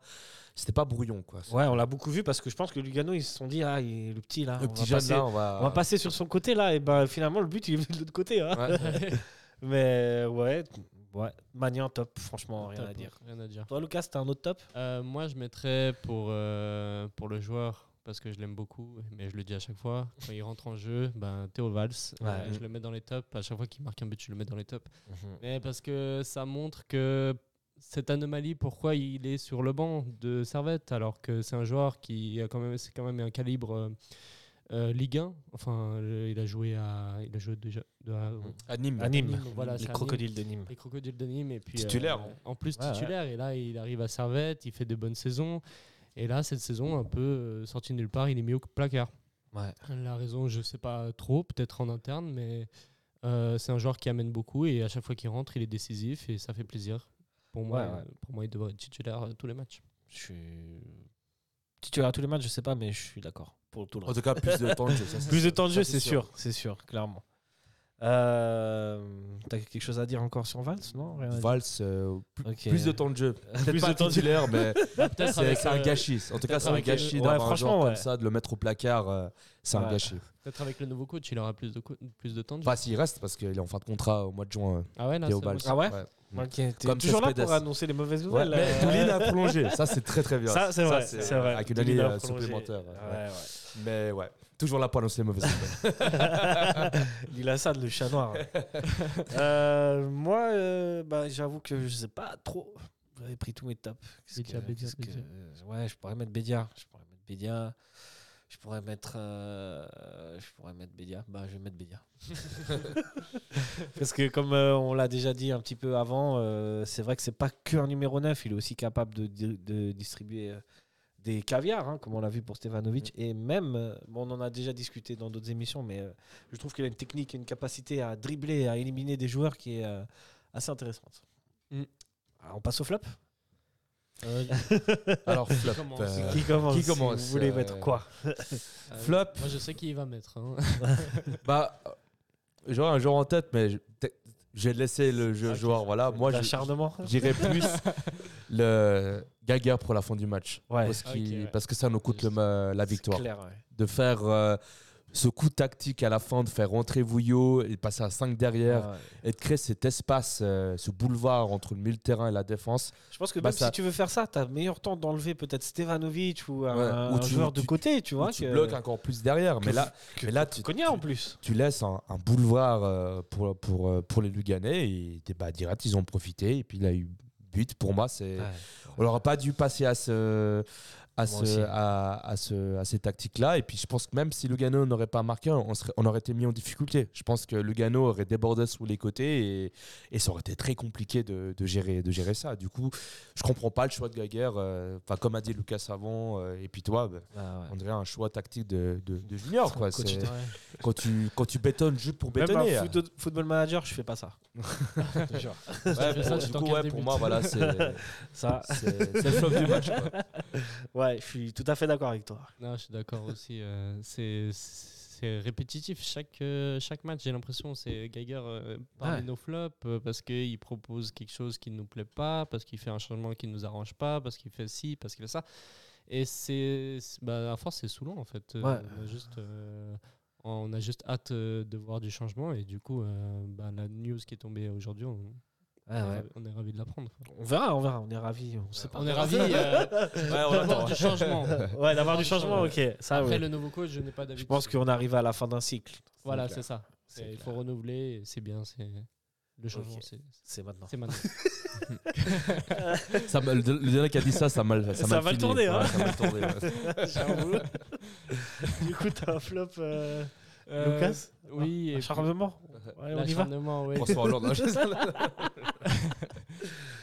c'était pas brouillon. Quoi. Ouais, on l'a beaucoup vu parce que je pense que Lugano, ils se sont dit, ah, le petit là. Le on petit va jeune passer- là, on va. On va passer sur son côté là, et ben finalement le but il est de l'autre côté. Hein. Mais ouais, ouais, Magnan top, franchement, rien Top, à dire. Rien à dire. Toi Lucas, t'as un autre top? Euh, moi, je mettrais pour, euh, pour le joueur, parce que je l'aime beaucoup, mais je le dis à chaque fois, quand il rentre en jeu, ben, Théo Valls, euh, je le mets dans les tops. À chaque fois qu'il marque un but, je le mets dans les tops. Mais parce que ça montre que cette anomalie, pourquoi il est sur le banc de Servette, alors que c'est un joueur qui a quand même, c'est quand même un calibre euh, euh, Ligue 1. Enfin, le- il a joué à, il a joué déjà de- à- À Nîmes. À Nîmes, Nîmes, voilà, les crocodiles de Nîmes. les crocodiles de Nîmes et puis Titulaire, euh, hein. en plus Ouais, ouais. titulaire et là il arrive à Servette il fait de bonnes saisons et là cette saison un peu euh, sorti de nulle part il est mis au placard Ouais. la raison je sais pas trop peut-être en interne mais euh, c'est un joueur qui amène beaucoup et à chaque fois qu'il rentre il est décisif et ça fait plaisir pour moi Ouais, ouais. pour moi il devrait être titulaire à tous les matchs Je suis titulaire à tous les matchs, je sais pas, mais je suis d'accord pour tout le En reste. tout cas, plus de temps de jeu. ça, c'est Plus de sûr. temps de Ça, jeu, c'est sûr, c'est sûr, clairement. Euh, T'as quelque chose à dire encore sur Valls Non? Rien à dire Valls, euh, plus, Ok. plus de temps de jeu. Plus Peut-être pas de temps de jeu. titulaire, mais peut-être c'est avec, c'est un euh, gâchis. En tout cas, c'est un avec, gâchis ouais, d'avoir un franchement, joueur ouais. comme ça, de le mettre au placard. euh, C'est un Ouais. gâchis. peut-être avec le nouveau coach il aura plus de co- plus de temps de jeu. Enfin, s'il reste, parce qu'il est en fin de contrat au mois de juin. ah ouais là, Théo c'est- Valls. Ah ouais Comme toujours là Cespedes. pour annoncer les mauvaises Ouais, nouvelles. mais euh. Doulin a prolongé. Ça, c'est très très bien. Ça, c'est vrai, c'est vrai. Avec une Doulin année a euh, prolongé. supplémentaire. ouais. Ouais, ouais. Mais ouais, toujours là pour annoncer les mauvaises nouvelles. Il a ça, le chat noir. Euh, moi, euh, bah, j'avoue que je sais pas trop. Vous avez pris tous mes tops. Qu'est-ce Bédia, que- Bédia, qu'est-ce Bédia. Ouais, je pourrais mettre Bédia. Je pourrais mettre Bédia. Je pourrais mettre. euh, je pourrais mettre Bédia. Bah, je vais mettre Bédia. Parce que, comme euh, on l'a déjà dit un petit peu avant, euh, c'est vrai que c'est pas que un numéro 9. Il est aussi capable de, di- de distribuer. des caviars, hein, comme on l'a vu pour Stevanovic, et même, bon, on en a déjà discuté dans d'autres émissions, mais je trouve qu'il a une technique, une capacité à dribbler, à éliminer des joueurs qui est assez intéressante. Mm. Alors, on passe au flop? Alors, flop. commence euh, Qui commence qui si commence, Vous voulez euh, mettre quoi Euh, Flop. Moi, je sais qui il va mettre. hein. Bah, euh, j'aurais un joueur en tête, mais vais laisser le jeu Ok. joueur. Voilà, moi, j'irais plus le Gaguerre pour la fin du match. Ouais. Parce, qu'il- Ok, ouais. parce que ça nous coûte le la C'est victoire. clair, ouais. De faire euh, ce coup tactique à la fin, de faire rentrer Vouillot et de passer à 5 derrière Ouais. et de créer cet espace, euh, ce boulevard entre le milieu de terrain et la défense. Je pense que Bah, même ça- si tu veux faire ça, tu as meilleur temps d'enlever peut-être Stevanovic ou un, Ouais, ou un tu- joueur de tu- côté, tu vois. tu que- bloques encore plus derrière. que- Mais là, que- mais là tu, tu- en plus. tu laisses un, un boulevard euh, pour, pour, euh, pour les Luganais et bah, direct, ils ont profité. Et puis il a eu but. Pour moi, c'est. Ouais. On n'aurait pas dû passer à ce. À, ce, à, à ce, à ces tactiques-là. Et puis je pense que même si Lugano n'aurait pas marqué, on, serait, on aurait été mis en difficulté. Je pense que Lugano aurait débordé sous les côtés et, et ça aurait été très compliqué de, de gérer, de gérer ça. Du coup, je comprends pas le choix de Gaguerre. euh, Enfin, comme a dit Lucas avant, euh, et puis toi, bah, Ah ouais. on dirait un choix tactique de, de, de junior. Quoi. Quand tu- ouais. quand, tu, quand tu bétonnes juste pour Même bétonner. un foot- football manager, je fais pas ça. Ouais, fais ça, du coup, pour moi, voilà, c'est Ça, c'est- c'est le flop du match. quoi. ouais, je suis tout à fait d'accord avec toi. Non, je suis d'accord aussi. euh, c'est c'est répétitif. Chaque, euh, chaque match, j'ai l'impression, c'est Geiger euh, parmi Ouais. nos flops euh, parce qu'il propose quelque chose qui ne nous plaît pas, parce qu'il fait un changement qui ne nous arrange pas, parce qu'il fait ci, parce qu'il fait ça. Et c'est. Bah, à force, c'est saoulant en fait. Euh, Ouais. On, a juste, euh, on a juste hâte de voir du changement et du coup, euh, bah, la news qui est tombée aujourd'hui, on, Ouais, ouais. on est ravis de l'apprendre. On verra, on verra, on est ravis. On sait pas. On est ravis euh, d'avoir du changement. Ouais, d'avoir du changement, ok. Ça, Après, ouais. le nouveau coach, je n'ai pas d'avis. Je pense qu'on arrive à la fin d'un cycle. Voilà, c'est ça. Il faut renouveler, c'est bien, c'est le changement, c'est C'est maintenant. c'est maintenant. Ça m'a- le, le dernier qui a dit ça, ça m'a Ça mal a mal fini. tourné, hein. Ouais, ça a mal tourné, ouais. Du coup, t'as un flop, Euh, Lucas Oui, puis- Acharnement Ouais, on y va. l'acharnement, oui. François Hollande,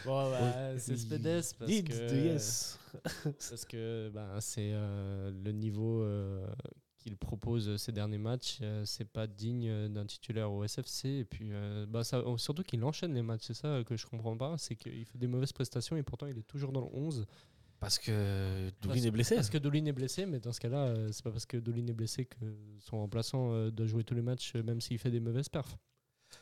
Bon, bah, c'est Spedes parce que, the yes. parce que ben, c'est euh, le niveau euh, qu'il propose ces derniers matchs, euh, c'est pas digne euh, d'un titulaire au SFC. Et puis, euh, bah, ça, surtout qu'il enchaîne les matchs, c'est ça que je comprends pas, c'est qu'il fait des mauvaises prestations et pourtant il est toujours dans le 11. Parce que Doulin Parce- est blessé. Parce que Dolin est blessé, mais dans ce cas-là, euh, c'est pas parce que Dolin est blessé que son remplaçant euh, doit jouer tous les matchs, euh, même s'il fait des mauvaises perfs.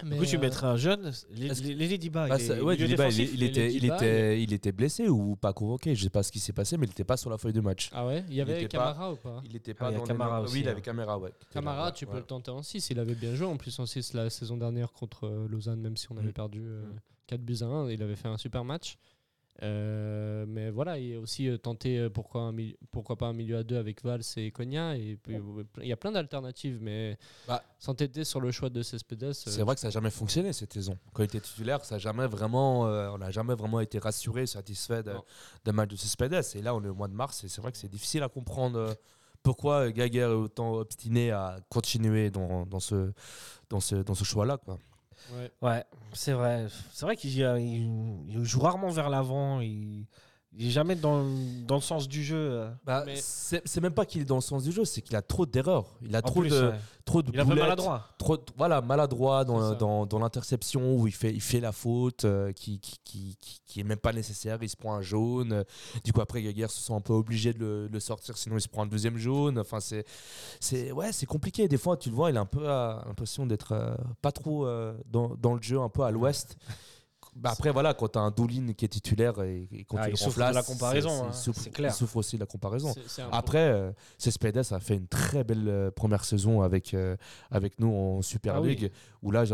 Du coup, tu euh, mettrais un jeune. Est-ce que- Les Diba. Ah, ouais, il, était, les il, Diba, était, il était blessé ou pas convoqué? Je sais pas ce qui s'est passé, mais il n'était pas sur la feuille de match. Ah ouais? Il y avait Camara ou pas? Il était Ah, pas il y a dans les Camara aussi, Oui, il hein. avait Camara, ouais. Camara, tu ouais. peux le tenter en 6. Il avait bien joué en plus en 6 la saison dernière contre Lausanne, même si on avait Mm. perdu euh, Mm. 4 buts à 1. Il avait fait un super match. Euh, mais voilà, il a aussi euh, tenté euh, pourquoi, un pourquoi pas un milieu à deux avec Valls et Cogna. Et puis, euh, il y a plein d'alternatives, mais Bah, s'entêter sur le choix de Cespedes. euh, C'est vrai que ça n'a jamais fonctionné cette saison. Quand il était titulaire, ça jamais vraiment, on n'a jamais vraiment été rassuré, satisfait de- d'un match de Cespedes. Et là, on est au mois de mars et c'est vrai que c'est difficile à comprendre pourquoi Gaguer est autant obstiné à continuer dans, dans ce, dans ce, dans ce choix-là. quoi. Ouais. C'est vrai. C'est vrai qu'il il- il joue rarement vers l'avant. Il est jamais dans, dans le sens du jeu. euh. Bah, Mais- c'est c'est même pas qu'il est dans le sens du jeu, c'est qu'il a trop d'erreurs. Il a En trop, plus, de, ouais. trop de Il est un peu boulettes, maladroit. trop voilà maladroit dans, dans, dans l'interception où il fait il fait la faute euh, qui, qui, qui, qui, qui est même pas nécessaire il se prend un jaune euh, du coup après Gaguerre se sent un peu obligé de le, de le sortir sinon il se prend un deuxième jaune enfin c'est c'est ouais c'est compliqué des fois tu le vois il a un peu euh, l'impression d'être euh, pas trop euh, dans, dans le jeu un peu à l'ouest Bah après, voilà, quand tu as un Doulin qui est titulaire et, et quand Ah, tu il le remplaces, la comparaison, c'est- hein, il souffre- c'est clair. Il souffre aussi de la comparaison. Après, euh, Cespedes a fait une très belle euh, première saison avec, euh, avec nous en Super Ah oui. League, où là,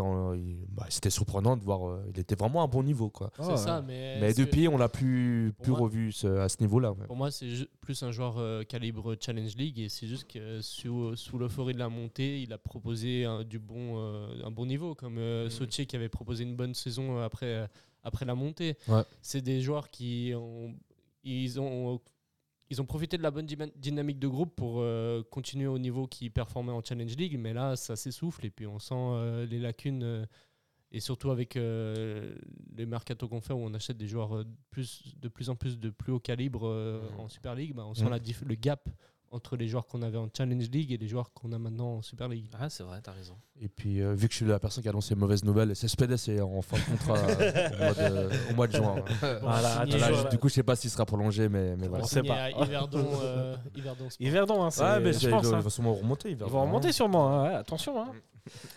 bah, c'était surprenant de voir, euh, il était vraiment à un bon niveau. Quoi. Ça, mais. Depuis, on l'a plus, plus moi- revu ce- à ce niveau-là. ouais. Pour moi, c'est plus un joueur euh, calibre Challenge League et c'est juste que sous, sous l'euphorie de la montée, il a proposé un, du bon, euh, un bon niveau, comme euh, Sochi qui avait proposé une bonne saison après, euh, après la montée. Ouais. C'est des joueurs qui ont, ils ont, ils ont profité de la bonne dynamique de groupe pour euh, continuer au niveau qu'ils performaient en Challenge League, mais là, ça s'essouffle et puis on sent euh, les lacunes. euh, et surtout avec les mercato qu'on fait où on achète des joueurs plus, de plus en plus de plus haut calibre euh, en Super League, bah, on sent Mhm. la le gap entre les joueurs qu'on avait en Challenge League et les joueurs qu'on a maintenant en Super League. Ah, c'est vrai, t'as raison. Et puis, euh, vu que je suis la personne qui a annoncé les mauvaises nouvelles, Cespedes est en fin de contrat euh, au, mois de, au mois de juin. Voilà, Là, du coup, je sais pas s'il sera prolongé, mais, mais On voilà. sait signé pas. Yverdon, euh, Yverdon hein, c'est- Ouais, mais je c'est- pense. il hein. va sûrement remonter. Ils vont remonter sûrement, hein, attention. Hein.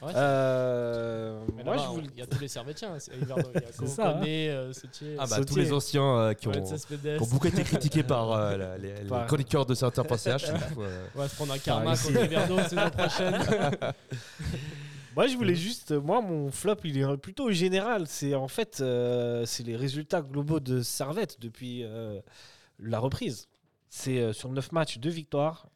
Ouais, Euh, moi, je Il y a tous les Servétiens hein, c'est ça, Kokone, euh, Sotier, Ah bah, Sautier. tous les anciens euh, qui, ont, qui ont beaucoup été critiqués par euh, la- les, les chroniqueurs de certains CH. euh, On va se prendre un karma contre Yverdon saison prochaine. Moi, je voulais juste. Moi, mon flop, il est plutôt général. C'est en fait, euh, c'est les résultats globaux de Servette depuis euh, la reprise. C'est euh, sur 9 matchs, 2 victoires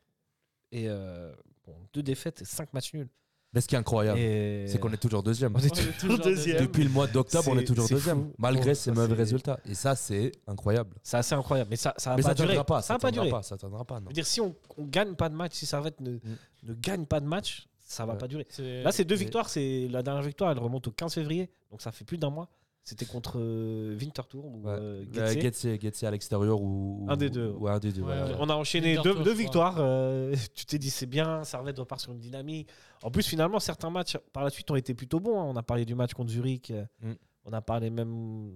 et euh, bon, 2 défaites et 5 matchs nuls. Mais ce qui est incroyable, Et- c'est qu'on est toujours deuxième. On est On est toujours deuxième. Depuis le mois d'octobre, on C'est- est toujours c'est deuxième, fou. malgré Bon, ces ça, mauvais c'est- résultats. Et ça, c'est incroyable. C'est assez incroyable. Mais ça, ça va Mais pas ça durer. tiendra pas. ça va pas tiendra durer. pas. Ça tiendra pas. non. Je veux dire, si on, on gagne pas de match, si Servette ne, ne gagne pas de match, ça va Ouais. pas durer. Là, c'est deux victoires. C'est la dernière victoire, elle remonte au 15 février, donc ça fait plus d'un mois. C'était contre euh, Winterthur ou Ouais. euh, Euh, Getse. À l'extérieur ou, Un des deux. Ou un des deux. Ouais, voilà. ouais. On a enchaîné deux, victoires. euh, tu t'es dit c'est bien, Servette repart sur une dynamique. En plus, finalement, certains matchs par la suite ont été plutôt bons. hein. On a parlé du match contre Zurich. Mm. On a parlé même.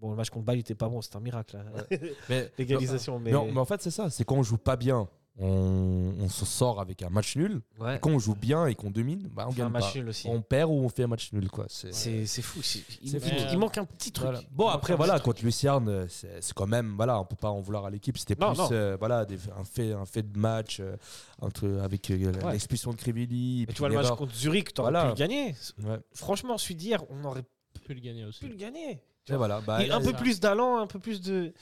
Bon, le match contre Bâle, il était pas bon. C'était un miracle. Mais, L'égalisation. Mais... mais, en- mais en fait, c'est ça. C'est quand on joue pas bien, on, on s'en sort avec un match nul. Ouais. Et quand on joue bien et qu'on domine, bah, on gagne un match pas. nul aussi. On perd ou on fait un match nul. Quoi. C'est, C'est c'est fou. c'est- Il, il- fou. il manque un petit truc. Voilà. Bon, après, voilà, contre Lucerne, euh, c'est, c'est quand même, voilà, on peut pas en vouloir à l'équipe. C'était plus non. euh, voilà, des- un, fait, un fait de match euh, entre, avec euh, Ouais. l'expulsion de Crivelli. et tu vois le match contre Zurich, t'aurais Voilà. pu le gagner. Ouais. Franchement, celui d'hier, on aurait pu le gagner aussi. pu le gagner. Et voilà, bah, Et là, un peu ça. plus d'allant, un peu plus de,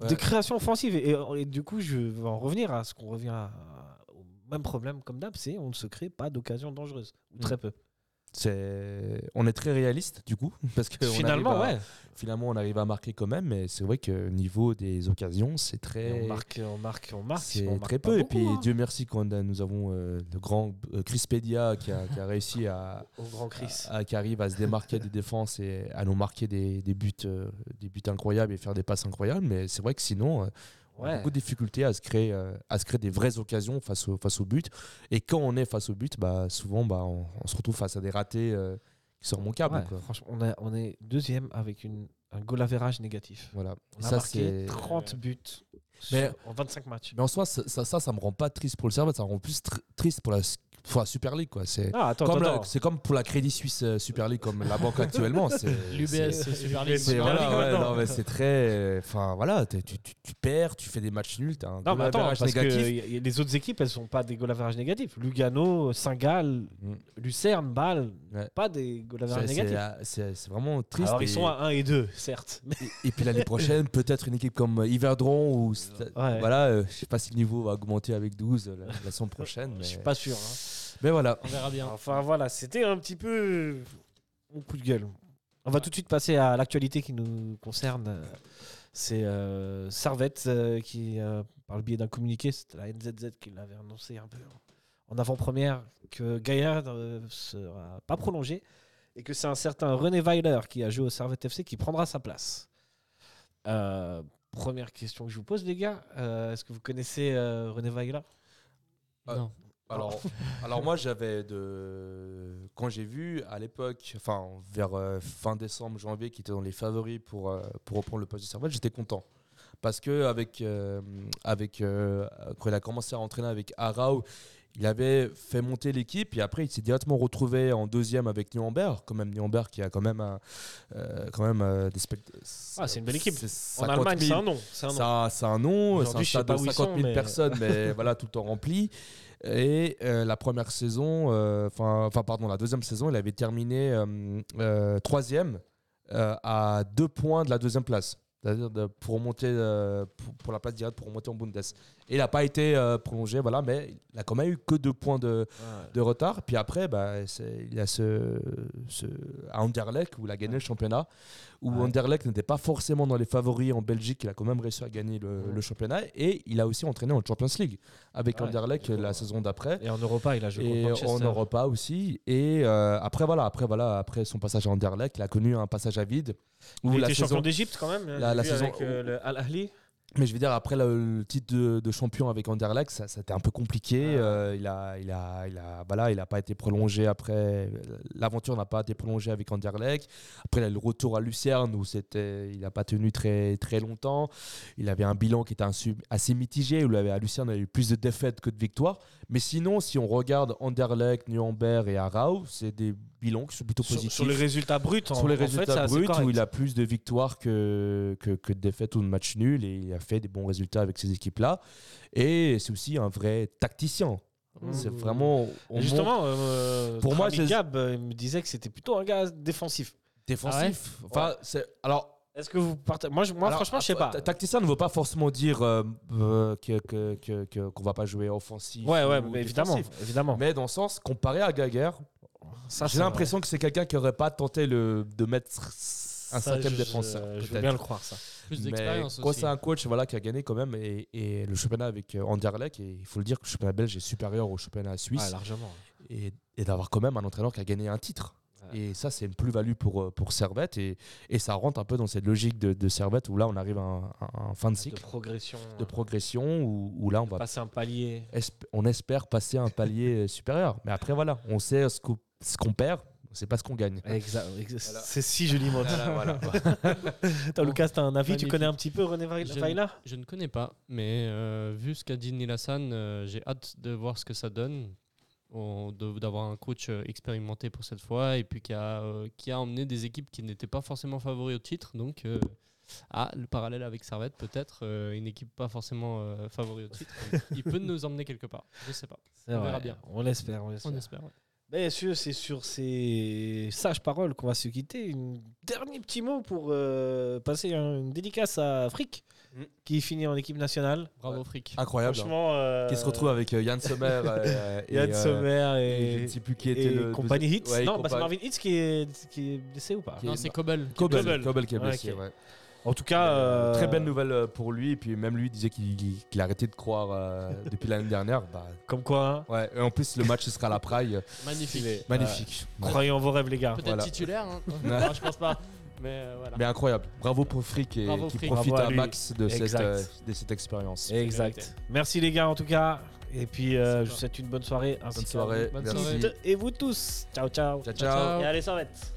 de Ouais. création offensive. Et, et- et du coup, je vais en revenir à ce qu'on revient à- au même problème comme d'hab, c'est on ne se crée pas d'occasion dangereuse. Ou Mm. très peu. C'est, on est très réaliste du coup, parce que on Finalement, à- ouais. finalement on arrive à marquer quand même, mais c'est vrai que au niveau des occasions, c'est Et très, on marque, on marque, on marque. c'est on très peu. Et puis hein. Dieu merci qu'on a- nous avons euh, le grand euh, Chris Pedia qui a, qui a réussi à, Au grand Chris. à- qui arrive à se démarquer des défenses et à nous marquer des, des buts, euh, des buts incroyables et faire des passes incroyables. Mais c'est vrai que sinon, euh, on Ouais. beaucoup de difficultés à se créer, euh, à se créer des vraies occasions face au, face au but. Et quand on est face au but, bah, souvent bah, on, on se retrouve face à des ratés euh, qui sont remontables. Ouais, quoi. franchement, on, a- on est deuxième avec une, un goal average négatif. Voilà. On Et a ça, marqué c'est- 30 buts Mais- sur- en 25 matchs. Mais en soi, ça, ça, ça, ça me rend pas triste pour le Servette, ça me rend plus tr- triste pour la, la Super League. Quoi. C'est, Ah, comme la- c'est comme pour la Crédit Suisse euh, Super League, comme la banque actuellement. C'est, L'UBS c'est- Super League. c'est- Super voilà, League ouais, maintenant. non, mais c'est très. Enfin, voilà, t'es- tu, tu, tu perds, tu fais des matchs nuls, t'as un Non, mais attends, average parce que négatif. y- y- les autres équipes, elles sont pas des goal average négatifs. Lugano, Saint-Gall, Mm. Lucerne, Bâle, Ouais. pas des goal average C'est, négatifs. euh, c'est- c'est vraiment triste. Alors, et, ils sont à 1 et 2, certes. Mais et puis l'année prochaine, peut-être une équipe comme Yverdron, ou Ouais. voilà, euh, je sais pas si le niveau va augmenter avec 12 la, la saison prochaine. Mais, je suis pas sûr. hein. Mais voilà. On verra bien. Enfin, voilà, c'était un petit peu mon coup de gueule. On va tout de suite passer à l'actualité qui nous concerne. C'est euh, Servette euh, qui, euh, par le biais d'un communiqué, c'était la NZZ qui l'avait annoncé un peu en avant-première, que Gaillard ne sera pas prolongé et que c'est un certain René Weiler qui a joué au Servette FC qui prendra sa place. Euh, première question que je vous pose, les gars. Euh, Est-ce que vous connaissez euh, René Weiler? Non. Alors, alors moi j'avais de quand j'ai vu à l'époque, enfin vers euh, fin décembre, janvier, qui était dans les favoris pour euh, pour reprendre le poste de Servette, j'étais content parce que avec euh, avec euh, quand il a commencé à entraîner avec Arau, il avait fait monter l'équipe et après il s'est directement retrouvé en deuxième avec Nuremberg, quand même Nuremberg qui a quand même un, quand même des spectateurs. Ah, c'est une belle équipe. C'est En 50 Allemagne, 000. c'est un nom. C'est un nom. C'est un nom, c'est un stade de où ils 50 sont, 000 mais- personnes, mais voilà, tout le temps rempli. Et euh, la première saison, euh, enfin, pardon, la deuxième saison, il avait terminé euh, troisième à deux points de la deuxième place. C'est-à-dire pour pour, pour la place directe pour remonter en Bundes. Et il n'a pas été euh, prolongé, voilà, mais il a quand même eu que deux points de, de retard. Puis après, bah, il y a ce, ce à Anderlecht où il a gagné le championnat, où Ouais. Anderlecht n'était pas forcément dans les favoris en Belgique. Il a quand même réussi à gagner le, championnat et il a aussi entraîné en Champions League avec. Anderlecht la saison d'après. Et en Europa, il a joué Et en. Europa aussi. Et euh, après, voilà, après, voilà, après son passage à Anderlecht, il a connu un passage à vide. Où Il la était champion d'Égypte quand même. la- saison- avec euh, le Al Ahly. Mais je veux dire, après le, le titre de, de champion avec Anderlecht, ça, ça a été un peu compliqué. Ah. Euh, il a, il a, il a, voilà, il a pas été prolongé après. L'aventure n'a pas été prolongée avec Anderlecht. Après, il a eu le retour à Lucerne où c'était, il n'a pas tenu très, très longtemps. Il avait un bilan qui était assez mitigé. Où il avait, à Lucerne, il a eu plus de défaites que de victoires. Mais sinon, si on regarde Anderlecht, Nuremberg et Arau, c'est des bilans qui sont plutôt Sur, positifs sur les résultats bruts, en, sur les en résultats bruts où il a plus de victoires que, que, que de défaites ou de matchs nuls et il a fait des bons résultats avec ces équipes-là. Et c'est aussi un vrai tacticien. Mmh. C'est vraiment. Justement, euh, Pour moi, Gab euh, il me disait que c'était plutôt un gars défensif. défensif. Enfin, c'est enfin, Est-ce que vous partagez Moi, je- moi Alors, franchement, je sais pas. ta- Tacticien ne veut pas forcément dire euh, euh, que, qu'on va pas jouer offensif. Ouais, ouais, ou mais évidemment, évidemment. Mais dans le sens, comparé à Gaguerre, j'ai l'impression que c'est quelqu'un qui aurait pas tenté le, de mettre un Ça, cinquième je- défenseur. Je, je veux bien le croire, ça. Plus d'expérience aussi. c'est un coach voilà, qui a gagné quand même et, et le championnat avec euh, Anderlecht, et il faut le dire que le championnat belge est supérieur au championnat suisse, largement. et, et d'avoir quand même un entraîneur qui a gagné un titre. Et ça, c'est une plus-value pour, euh, pour Servette. Et, et ça rentre un peu dans cette logique de, de Servette où là, on arrive à un, fin de De cycle progression. de progression où, où là, on va Passer un palier. esp- on espère passer un palier supérieur. Mais après, voilà, on sait ce qu'on ce qu'on perd, sait pas ce qu'on gagne. Exact. C'est si joliment dit. Voilà, T'as Lucas, t'as un avis Tu connais un petit peu René Vail- Je- Vaila? Je ne connais pas, mais euh, vu ce qu'a dit Nilassan, euh, j'ai hâte de voir ce que ça donne. D'avoir un coach euh, expérimenté pour cette fois et puis qui a, euh, qui a emmené des équipes qui n'étaient pas forcément favoris au titre. Donc, euh, ah, le parallèle avec Servette, peut-être, euh, une équipe pas forcément euh, favori au titre. Il peut nous emmener quelque part. Je sais pas. C'est On vrai. verra bien. On l'espère. On l'espère. On espère. Bien sûr, c'est sur ces sages paroles qu'on va se quitter. Un dernier petit mot pour euh, passer un- une dédicace à Frick, Mm. qui finit en équipe nationale. Bravo, Frick. Incroyable. hein. Franchement, euh, Qui se retrouve avec euh, Yann Sommer euh, et, Yann euh, Sommer et je ne et, sais plus qui était et le compagnie deuxième- Hitz. Ouais, non, bah, c'est compa- Marvin Hitz qui est, qui est blessé ou pas Qui Non, est- c'est Kobel. Kobel, Kobel. Kobel qui est Ouais, blessé. ouais. En tout cas, Euh, Très belle nouvelle euh, pour lui. Et puis même lui disait qu'il qu'il a arrêté de croire euh, depuis l'année dernière. Bah, Comme quoi, hein, ouais. Et en plus, le match ce sera à la Praille. Magnifique. Magnifique. croyez en vos rêves, les gars. Peut-être Voilà. titulaire. hein. non, je pense pas. Mais euh, voilà. Mais incroyable. Bravo pour Frick et Bravo, qui Frick. profite Bravo à lui. max de cette, Exact. euh, de cette expérience. Exact. Merci les gars en tout cas. Et puis euh, je vous souhaite une bonne soirée. ainsi Bonne qu'à soirée. Bonne Merci. soirée. Et vous tous. Ciao ciao. Ciao, Ciao, ciao. ciao. Et allez, ça va être.